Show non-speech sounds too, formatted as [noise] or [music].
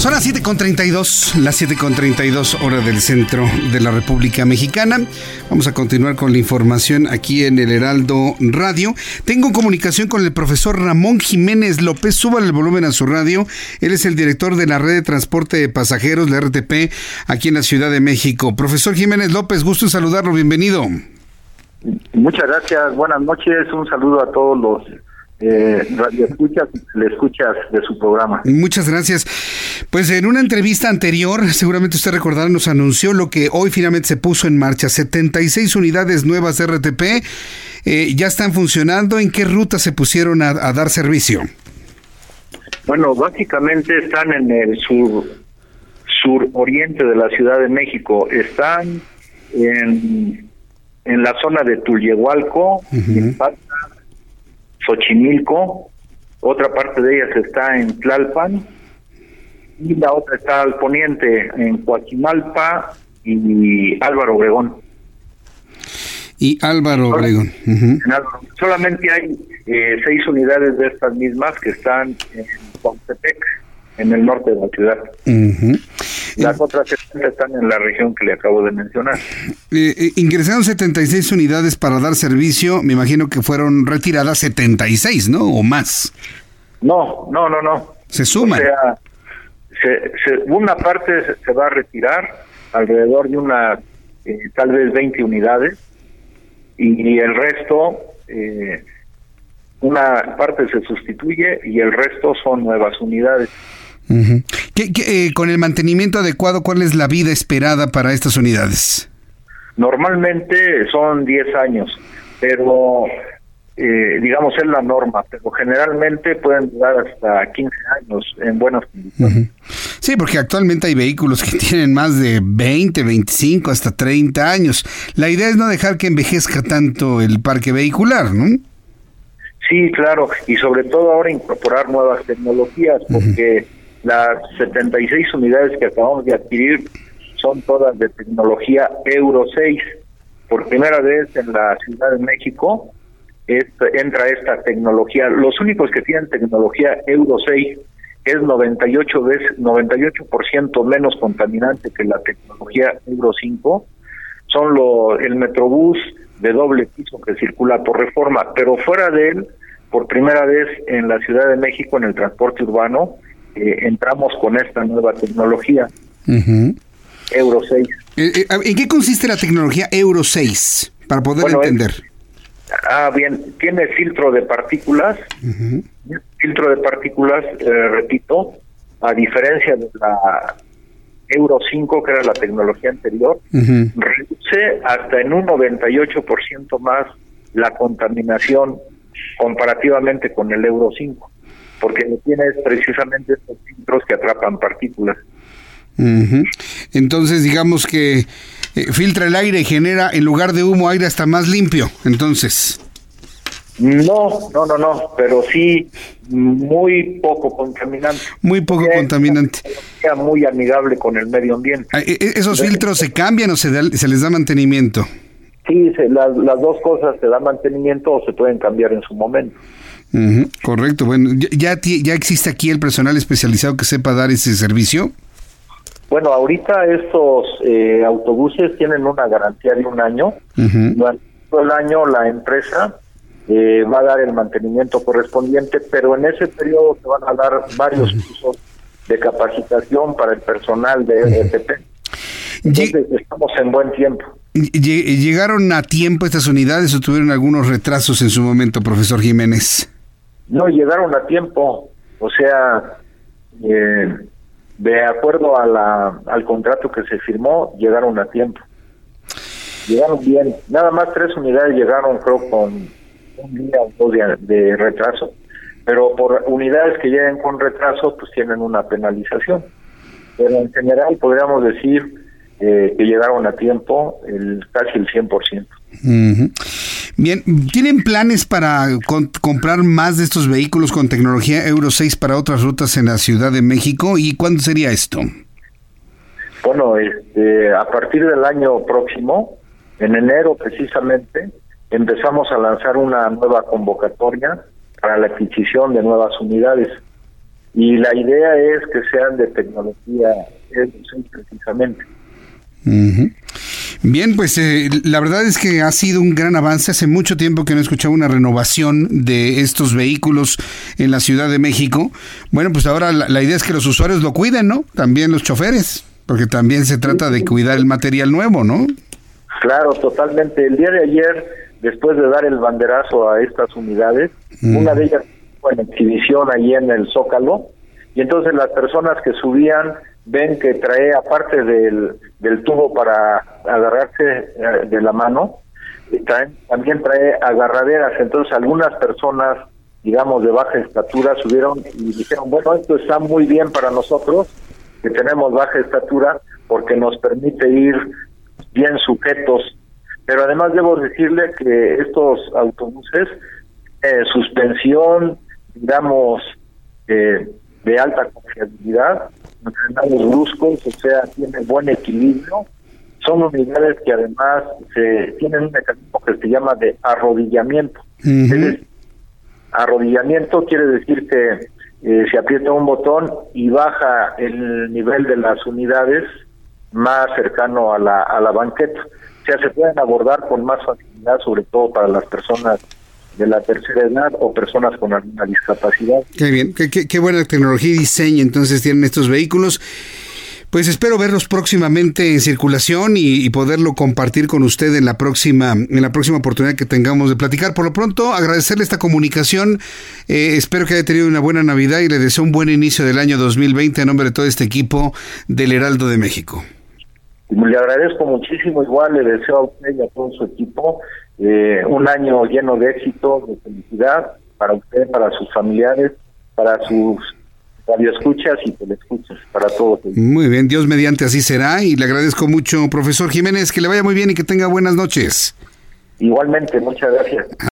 Son las 7.32, las 7.32 hora del centro de la República Mexicana. Vamos a continuar con la información aquí en el Heraldo Radio. Tengo comunicación con el profesor Ramón Jiménez López. Suba el volumen a su radio. Él es el director de la red de transporte de pasajeros, la RTP, aquí en la Ciudad de México. Profesor Jiménez López, gusto en saludarlo. Bienvenido. Muchas gracias, buenas noches, un saludo a todos los eh, radioescuchas y le escuchas de su programa. Muchas gracias. Pues en una entrevista anterior, seguramente usted recordará, nos anunció lo que hoy finalmente se puso en marcha. 76 unidades nuevas de RTP eh, ya están funcionando. ¿En qué ruta se pusieron a, a dar servicio? Bueno, básicamente están en el sur suroriente de la Ciudad de México. Están en, en la zona de Tulyehualco, Impacta, Xochimilco, otra parte de ellas está en Tlalpan y la otra está al poniente en Coachimalpa y Álvaro Obregón. Y Álvaro Obregón. Solamente hay eh, seis unidades de estas mismas que están en Cuautepec, en el norte de la ciudad. Las otras 70 están en la región que le acabo de mencionar. Eh, eh, ingresaron 76 unidades para dar servicio. Me imagino que fueron retiradas 76, ¿no? O más. No, no, no, no. Se suman. O sea, se- se- una parte se, se va a retirar, alrededor de unas, eh, tal vez 20 unidades, y el resto, eh, una parte se sustituye y el resto son nuevas unidades. Ujú. ¿Qué- qué, eh, con el mantenimiento adecuado, ¿cuál es la vida esperada para estas unidades? Normalmente son 10 años, pero eh, digamos es la norma, pero generalmente pueden durar hasta 15 años en buenas condiciones. Sí, porque actualmente hay vehículos que [laughs] tienen más de 20, 25, hasta 30 años. La idea es no dejar que envejezca tanto el parque vehicular, ¿no? Sí, claro, y sobre todo ahora incorporar nuevas tecnologías, porque las 76 unidades que acabamos de adquirir son todas de tecnología Euro 6. Por primera vez en la Ciudad de México es- entra esta tecnología. Los únicos que tienen tecnología Euro 6 es 98 veces 98% menos contaminante que la tecnología Euro 5 son lo, el Metrobús de doble piso que circula por reforma, pero fuera de él, por primera vez en la Ciudad de México, en el transporte urbano, eh, entramos con esta nueva tecnología. Euro 6. Eh, eh, ¿En qué consiste la tecnología Euro 6? Para poder Bueno, es- entender. Ah, bien, tiene filtro de partículas, filtro de partículas, eh, repito, a diferencia de la Euro 5, que era la tecnología anterior, reduce hasta en un 98% más la contaminación comparativamente con el Euro 5, porque lo tiene es precisamente estos filtros que atrapan partículas. Entonces, digamos que eh, filtra el aire y genera, en lugar de humo, aire hasta más limpio. Entonces, No, no, no, no, pero sí muy poco contaminante. muy poco Es contaminante. muy amigable con el medio ambiente. Ah, eh, eh, ¿Esos filtros se cambian o se, da- se les da mantenimiento? Sí, se- las, las dos cosas se dan mantenimiento o se pueden cambiar en su momento. Ujú, Correcto. Bueno, ¿ya- ¿ya, ti- ¿ya existe aquí el personal especializado que sepa dar ese servicio? Bueno, ahorita estos eh, autobuses tienen una garantía de un año. Durante todo el año la empresa eh, va a dar el mantenimiento correspondiente, pero en ese periodo se van a dar varios cursos de capacitación para el personal de RTP. Lle- Entonces estamos en buen tiempo. lle- ¿Llegaron a tiempo estas unidades o tuvieron algunos retrasos en su momento, profesor Jiménez? No llegaron a tiempo, o sea, eh, de acuerdo a la, al contrato que se firmó, llegaron a tiempo. Llegaron bien, nada más tres unidades llegaron, creo, con un día o dos de, retraso, pero por unidades que lleguen con retraso, pues tienen una penalización. Pero en general podríamos decir eh, que llegaron a tiempo el casi el 100%. Bien, ¿tienen planes para comprar más de estos vehículos con tecnología Euro 6 para otras rutas en la Ciudad de México? ¿Y cuándo sería esto? Bueno, este, a partir del año próximo, en enero precisamente, empezamos a lanzar una nueva convocatoria para la adquisición de nuevas unidades. Y la idea es que sean de tecnología Euro 6 precisamente. Bien, pues eh, la verdad es que ha sido un gran avance. Hace mucho tiempo que no escuchaba una renovación de estos vehículos en la Ciudad de México. Bueno, pues ahora la, idea es que los usuarios lo cuiden, ¿no? También los choferes, porque también se trata de cuidar el material nuevo, ¿no? Claro, totalmente. El día de ayer, después de dar el banderazo a estas unidades, una de ellas fue en exhibición ahí en el Zócalo, y entonces las personas que subían ven que trae, aparte del, del tubo para agarrarse eh, de la mano, también trae agarraderas. Entonces algunas personas, digamos, de baja estatura subieron y dijeron, bueno, esto está muy bien para nosotros, que tenemos baja estatura, porque nos permite ir bien sujetos. Pero además debo decirle que estos autobuses, eh, suspensión, digamos, eh, de alta confiabilidad, los bruscos, o sea, tiene buen equilibrio. Son unidades que además se, tienen un mecanismo que se llama de arrodillamiento. arrodillamiento quiere decir que eh, se aprieta un botón y baja el nivel de las unidades más cercano a la, a la banqueta. O sea, se pueden abordar con más facilidad, sobre todo para las personas de la tercera edad o personas con alguna discapacidad. Qué bien, qué, buena tecnología y diseño entonces tienen estos vehículos. Pues espero verlos próximamente en circulación y, poderlo compartir con usted en la próxima en la próxima oportunidad que tengamos de platicar. Por lo pronto, agradecerle esta comunicación. Eh, espero que haya tenido una buena Navidad y le deseo un buen inicio del año 2020 a nombre de todo este equipo del Heraldo de México. Le agradezco muchísimo, igual le deseo a usted y a todo su equipo eh, un año lleno de éxito, de felicidad para usted, para sus familiares, para sus radioescuchas y telescuchas, para todos. Muy bien, Dios mediante así será y le agradezco mucho, profesor Jiménez, que le vaya muy bien y que tenga buenas noches. Igualmente, muchas gracias.